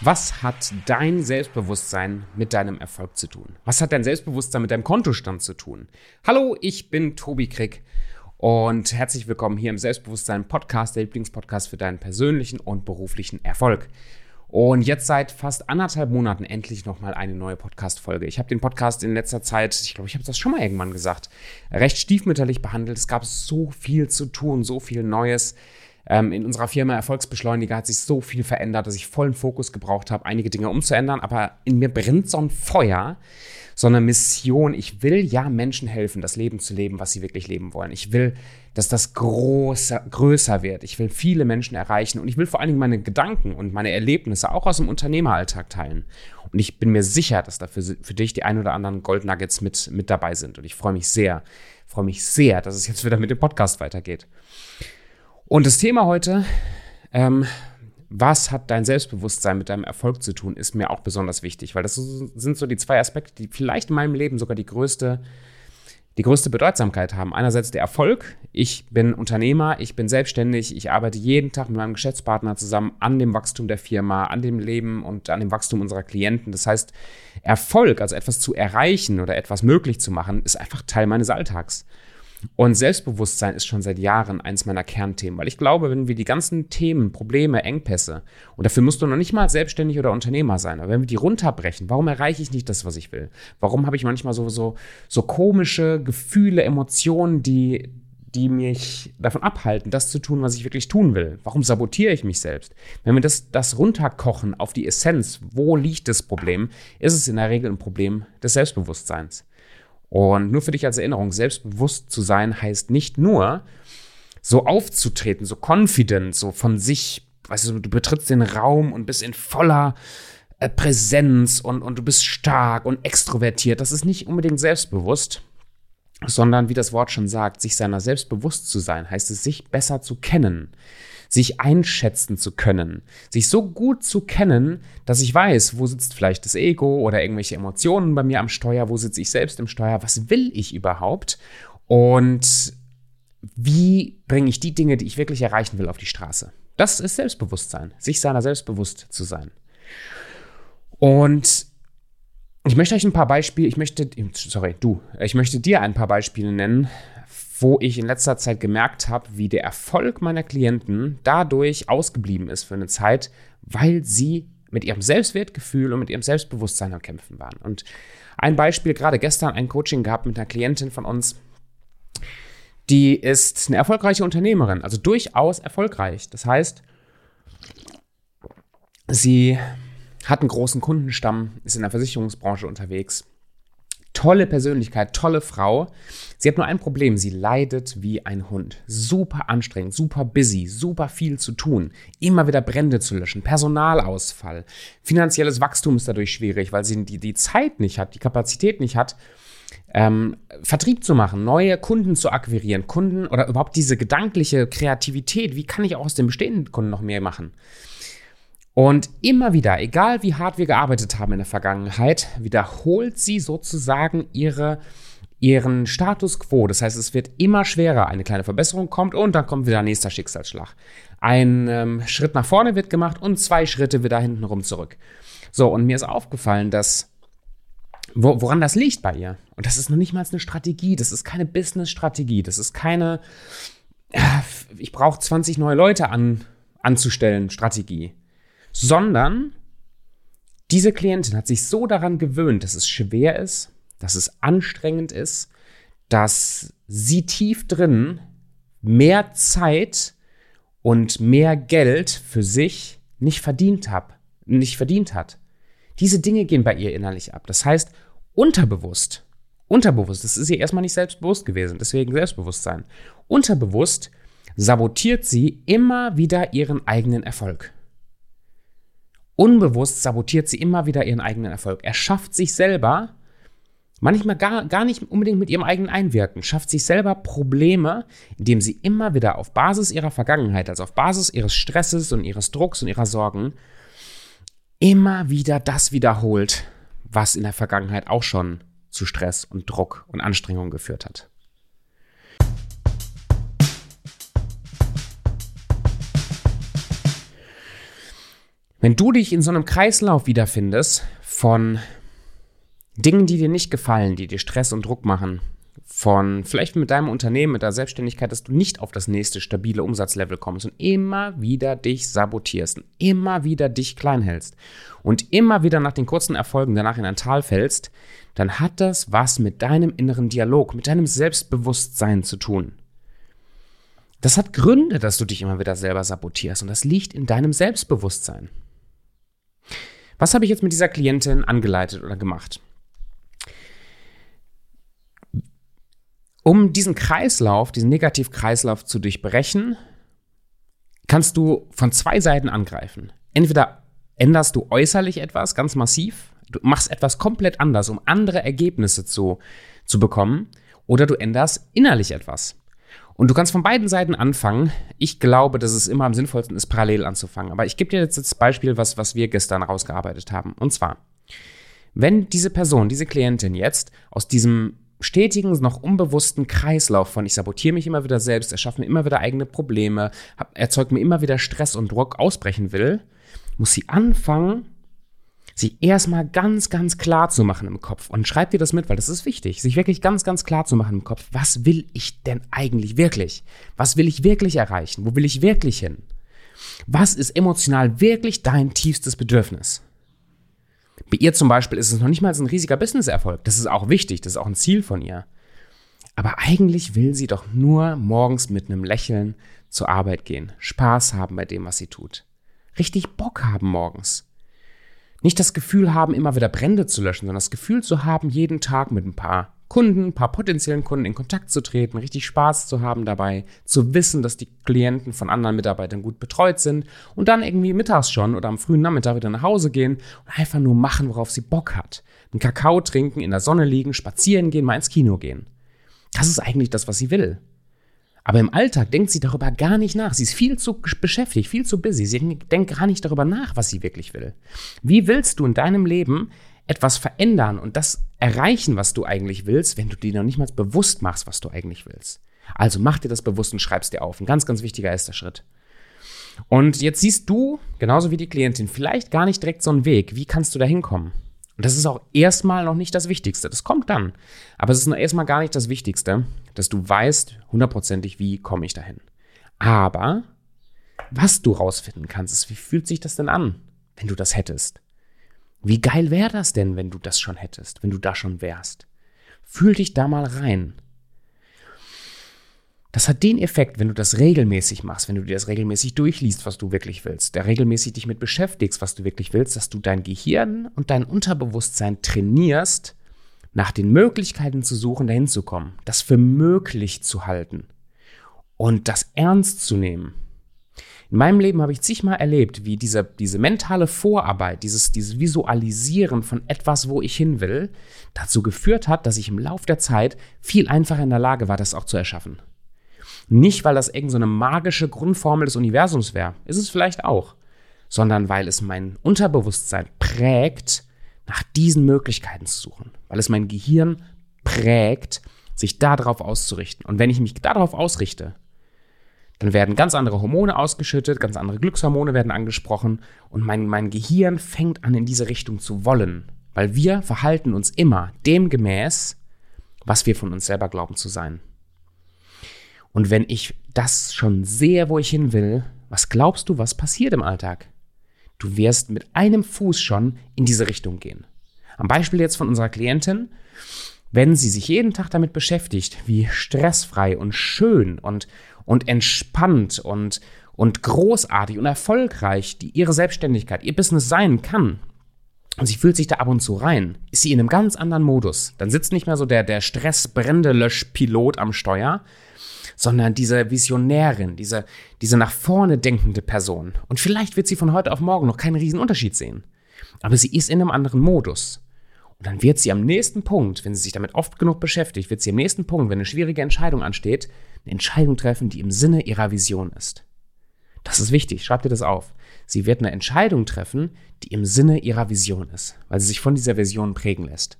Was hat dein Selbstbewusstsein mit deinem Erfolg zu tun? Was hat dein Selbstbewusstsein mit deinem Kontostand zu tun? Hallo, ich bin Tobi Krick und herzlich willkommen hier im Selbstbewusstsein Podcast, der Lieblingspodcast für deinen persönlichen und beruflichen Erfolg. Und jetzt seit fast anderthalb Monaten endlich nochmal eine neue Podcast-Folge. Ich habe den Podcast in letzter Zeit, ich glaube, ich habe das schon mal irgendwann gesagt, recht stiefmütterlich behandelt. Es gab so viel zu tun, so viel Neues. Ähm, in unserer Firma Erfolgsbeschleuniger hat sich so viel verändert, dass ich vollen Fokus gebraucht habe, einige Dinge umzuändern. Aber in mir brennt so ein Feuer, so eine Mission. Ich will ja Menschen helfen, das Leben zu leben, was sie wirklich leben wollen. Ich will, dass das größer, größer wird. Ich will viele Menschen erreichen und ich will vor allen Dingen meine Gedanken und meine Erlebnisse auch aus dem Unternehmeralltag teilen. Und ich bin mir sicher, dass da für, für dich die ein oder anderen Goldnuggets mit, mit dabei sind. Und ich freue mich sehr, freue mich sehr, dass es jetzt wieder mit dem Podcast weitergeht. Und das Thema heute, ähm, was hat dein Selbstbewusstsein mit deinem Erfolg zu tun, ist mir auch besonders wichtig, weil das sind so die zwei Aspekte, die vielleicht in meinem Leben sogar die größte, die größte Bedeutsamkeit haben. Einerseits der Erfolg. Ich bin Unternehmer, ich bin selbstständig, ich arbeite jeden Tag mit meinem Geschäftspartner zusammen an dem Wachstum der Firma, an dem Leben und an dem Wachstum unserer Klienten. Das heißt, Erfolg, also etwas zu erreichen oder etwas möglich zu machen, ist einfach Teil meines Alltags. Und Selbstbewusstsein ist schon seit Jahren eins meiner Kernthemen, weil ich glaube, wenn wir die ganzen Themen, Probleme, Engpässe, und dafür musst du noch nicht mal selbstständig oder Unternehmer sein, aber wenn wir die runterbrechen, warum erreiche ich nicht das, was ich will? Warum habe ich manchmal so, so, so komische Gefühle, Emotionen, die, die mich davon abhalten, das zu tun, was ich wirklich tun will? Warum sabotiere ich mich selbst? Wenn wir das, das runterkochen auf die Essenz, wo liegt das Problem, ist es in der Regel ein Problem des Selbstbewusstseins. Und nur für dich als Erinnerung, selbstbewusst zu sein heißt nicht nur so aufzutreten, so confident, so von sich, weißt du, du betrittst den Raum und bist in voller äh, Präsenz und, und du bist stark und extrovertiert. Das ist nicht unbedingt selbstbewusst, sondern wie das Wort schon sagt, sich seiner selbst bewusst zu sein, heißt es, sich besser zu kennen, sich einschätzen zu können, sich so gut zu kennen, dass ich weiß, wo sitzt vielleicht das Ego oder irgendwelche Emotionen bei mir am Steuer, wo sitze ich selbst im Steuer, was will ich überhaupt und wie bringe ich die Dinge, die ich wirklich erreichen will, auf die Straße. Das ist Selbstbewusstsein, sich seiner selbst bewusst zu sein. Und ich möchte euch ein paar Beispiele, ich möchte, sorry, du, ich möchte dir ein paar Beispiele nennen, wo ich in letzter Zeit gemerkt habe, wie der Erfolg meiner Klienten dadurch ausgeblieben ist für eine Zeit, weil sie mit ihrem Selbstwertgefühl und mit ihrem Selbstbewusstsein am Kämpfen waren. Und ein Beispiel, gerade gestern ein Coaching gehabt mit einer Klientin von uns, die ist eine erfolgreiche Unternehmerin, also durchaus erfolgreich. Das heißt, sie hat einen großen Kundenstamm, ist in der Versicherungsbranche unterwegs, tolle Persönlichkeit, tolle Frau. Sie hat nur ein Problem, sie leidet wie ein Hund. Super anstrengend, super busy, super viel zu tun, immer wieder Brände zu löschen, Personalausfall, finanzielles Wachstum ist dadurch schwierig, weil sie die, die Zeit nicht hat, die Kapazität nicht hat, ähm, Vertrieb zu machen, neue Kunden zu akquirieren, Kunden oder überhaupt diese gedankliche Kreativität, wie kann ich auch aus den bestehenden Kunden noch mehr machen? Und immer wieder, egal wie hart wir gearbeitet haben in der Vergangenheit, wiederholt sie sozusagen ihre, ihren Status quo. Das heißt, es wird immer schwerer. Eine kleine Verbesserung kommt und dann kommt wieder nächster Schicksalsschlag. Ein ähm, Schritt nach vorne wird gemacht und zwei Schritte wieder hintenrum zurück. So, und mir ist aufgefallen, dass wo, woran das liegt bei ihr. Und das ist noch nicht mal eine Strategie, das ist keine Business-Strategie, das ist keine, ich brauche 20 neue Leute an, anzustellen, Strategie sondern diese Klientin hat sich so daran gewöhnt, dass es schwer ist, dass es anstrengend ist, dass sie tief drin mehr Zeit und mehr Geld für sich nicht verdient hat, nicht verdient hat. Diese Dinge gehen bei ihr innerlich ab. Das heißt, unterbewusst, unterbewusst, das ist ihr erstmal nicht selbstbewusst gewesen, deswegen Selbstbewusstsein. Unterbewusst sabotiert sie immer wieder ihren eigenen Erfolg. Unbewusst sabotiert sie immer wieder ihren eigenen Erfolg. Er schafft sich selber, manchmal gar, gar nicht unbedingt mit ihrem eigenen Einwirken, schafft sich selber Probleme, indem sie immer wieder auf Basis ihrer Vergangenheit, also auf Basis ihres Stresses und ihres Drucks und ihrer Sorgen, immer wieder das wiederholt, was in der Vergangenheit auch schon zu Stress und Druck und Anstrengung geführt hat. Wenn du dich in so einem Kreislauf wiederfindest von Dingen, die dir nicht gefallen, die dir Stress und Druck machen, von vielleicht mit deinem Unternehmen, mit der Selbstständigkeit, dass du nicht auf das nächste stabile Umsatzlevel kommst und immer wieder dich sabotierst und immer wieder dich klein hältst und immer wieder nach den kurzen Erfolgen danach in ein Tal fällst, dann hat das was mit deinem inneren Dialog, mit deinem Selbstbewusstsein zu tun. Das hat Gründe, dass du dich immer wieder selber sabotierst und das liegt in deinem Selbstbewusstsein. Was habe ich jetzt mit dieser Klientin angeleitet oder gemacht? Um diesen Kreislauf, diesen Negativkreislauf zu durchbrechen, kannst du von zwei Seiten angreifen. Entweder änderst du äußerlich etwas ganz massiv, du machst etwas komplett anders, um andere Ergebnisse zu, zu bekommen, oder du änderst innerlich etwas. Und du kannst von beiden Seiten anfangen. Ich glaube, dass es immer am sinnvollsten ist, parallel anzufangen. Aber ich gebe dir jetzt das Beispiel, was, was wir gestern rausgearbeitet haben. Und zwar, wenn diese Person, diese Klientin jetzt aus diesem stetigen, noch unbewussten Kreislauf von ich sabotiere mich immer wieder selbst, erschaffe mir immer wieder eigene Probleme, erzeugt mir immer wieder Stress und Druck ausbrechen will, muss sie anfangen, sich erstmal ganz, ganz klar zu machen im Kopf. Und schreib dir das mit, weil das ist wichtig, sich wirklich ganz, ganz klar zu machen im Kopf. Was will ich denn eigentlich wirklich? Was will ich wirklich erreichen? Wo will ich wirklich hin? Was ist emotional wirklich dein tiefstes Bedürfnis? Bei ihr zum Beispiel ist es noch nicht mal so ein riesiger Businesserfolg. Das ist auch wichtig, das ist auch ein Ziel von ihr. Aber eigentlich will sie doch nur morgens mit einem Lächeln zur Arbeit gehen, Spaß haben bei dem, was sie tut. Richtig Bock haben morgens. Nicht das Gefühl haben, immer wieder Brände zu löschen, sondern das Gefühl zu haben, jeden Tag mit ein paar Kunden, ein paar potenziellen Kunden in Kontakt zu treten, richtig Spaß zu haben dabei, zu wissen, dass die Klienten von anderen Mitarbeitern gut betreut sind und dann irgendwie mittags schon oder am frühen Nachmittag wieder nach Hause gehen und einfach nur machen, worauf sie Bock hat. Einen Kakao trinken, in der Sonne liegen, spazieren gehen, mal ins Kino gehen. Das ist eigentlich das, was sie will. Aber im Alltag denkt sie darüber gar nicht nach. Sie ist viel zu beschäftigt, viel zu busy. Sie denkt gar nicht darüber nach, was sie wirklich will. Wie willst du in deinem Leben etwas verändern und das erreichen, was du eigentlich willst, wenn du dir noch nicht mal bewusst machst, was du eigentlich willst? Also mach dir das bewusst und schreib's dir auf. Ein ganz, ganz wichtiger erster Schritt. Und jetzt siehst du, genauso wie die Klientin, vielleicht gar nicht direkt so einen Weg. Wie kannst du da hinkommen? Und das ist auch erstmal noch nicht das Wichtigste. Das kommt dann. Aber es ist erstmal gar nicht das Wichtigste, dass du weißt hundertprozentig, wie komme ich dahin. Aber was du rausfinden kannst, ist, wie fühlt sich das denn an, wenn du das hättest? Wie geil wäre das denn, wenn du das schon hättest, wenn du da schon wärst? Fühl dich da mal rein. Das hat den Effekt, wenn du das regelmäßig machst, wenn du dir das regelmäßig durchliest, was du wirklich willst, der regelmäßig dich mit beschäftigst, was du wirklich willst, dass du dein Gehirn und dein Unterbewusstsein trainierst, nach den Möglichkeiten zu suchen, dahin zu kommen, das für möglich zu halten und das ernst zu nehmen. In meinem Leben habe ich zigmal erlebt, wie diese, diese mentale Vorarbeit, dieses, dieses Visualisieren von etwas, wo ich hin will, dazu geführt hat, dass ich im Laufe der Zeit viel einfacher in der Lage war, das auch zu erschaffen. Nicht, weil das irgendeine so magische Grundformel des Universums wäre, ist es vielleicht auch, sondern weil es mein Unterbewusstsein prägt, nach diesen Möglichkeiten zu suchen, weil es mein Gehirn prägt, sich darauf auszurichten. Und wenn ich mich darauf ausrichte, dann werden ganz andere Hormone ausgeschüttet, ganz andere Glückshormone werden angesprochen. Und mein, mein Gehirn fängt an, in diese Richtung zu wollen, weil wir verhalten uns immer demgemäß, was wir von uns selber glauben zu sein. Und wenn ich das schon sehe, wo ich hin will, was glaubst du, was passiert im Alltag? Du wirst mit einem Fuß schon in diese Richtung gehen. Am Beispiel jetzt von unserer Klientin, wenn sie sich jeden Tag damit beschäftigt, wie stressfrei und schön und, und entspannt und, und großartig und erfolgreich die ihre Selbstständigkeit, ihr Business sein kann, und sie fühlt sich da ab und zu rein, ist sie in einem ganz anderen Modus. Dann sitzt nicht mehr so der, der Stressbrände-Löschpilot am Steuer, sondern diese Visionärin, diese, diese nach vorne denkende Person. Und vielleicht wird sie von heute auf morgen noch keinen riesen Unterschied sehen. Aber sie ist in einem anderen Modus. Und dann wird sie am nächsten Punkt, wenn sie sich damit oft genug beschäftigt, wird sie am nächsten Punkt, wenn eine schwierige Entscheidung ansteht, eine Entscheidung treffen, die im Sinne ihrer Vision ist. Das ist wichtig, schreib dir das auf. Sie wird eine Entscheidung treffen, die im Sinne ihrer Vision ist, weil sie sich von dieser Vision prägen lässt.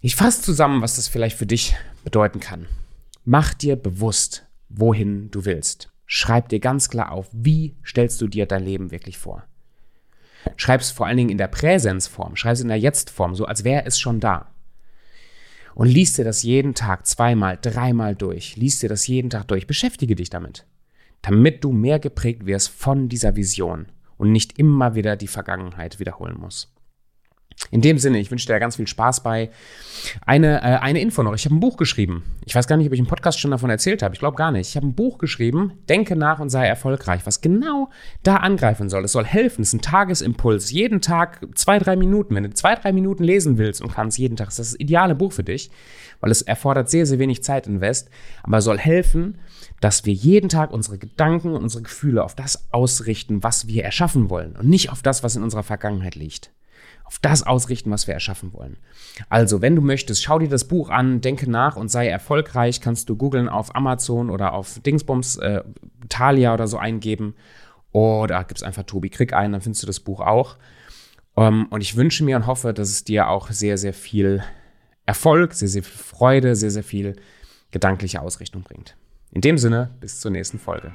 Ich fasse zusammen, was das vielleicht für dich bedeuten kann. Mach dir bewusst, wohin du willst. Schreib dir ganz klar auf, wie stellst du dir dein Leben wirklich vor. Schreib es vor allen Dingen in der Präsensform, schreib es in der Jetztform, so als wäre es schon da. Und liest dir das jeden Tag zweimal, dreimal durch. Liest dir das jeden Tag durch. Beschäftige dich damit. Damit du mehr geprägt wirst von dieser Vision und nicht immer wieder die Vergangenheit wiederholen musst. In dem Sinne, ich wünsche dir ganz viel Spaß bei. Eine, äh, eine Info noch. Ich habe ein Buch geschrieben. Ich weiß gar nicht, ob ich im Podcast schon davon erzählt habe. Ich glaube gar nicht. Ich habe ein Buch geschrieben, Denke nach und sei erfolgreich, was genau da angreifen soll. Es soll helfen. Es ist ein Tagesimpuls. Jeden Tag zwei, drei Minuten. Wenn du zwei, drei Minuten lesen willst und kannst jeden Tag, ist das das ideale Buch für dich, weil es erfordert sehr, sehr wenig Zeit invest, aber soll helfen, dass wir jeden Tag unsere Gedanken und unsere Gefühle auf das ausrichten, was wir erschaffen wollen und nicht auf das, was in unserer Vergangenheit liegt auf das ausrichten, was wir erschaffen wollen. Also, wenn du möchtest, schau dir das Buch an, denke nach und sei erfolgreich. Kannst du googeln auf Amazon oder auf Dingsbums, äh, Thalia oder so eingeben. Oder gibst einfach Tobi Krieg ein, dann findest du das Buch auch. Um, ähm, und ich wünsche mir und hoffe, dass es dir auch sehr, sehr viel Erfolg, sehr, sehr viel Freude, sehr, sehr viel gedankliche Ausrichtung bringt. In dem Sinne, bis zur nächsten Folge.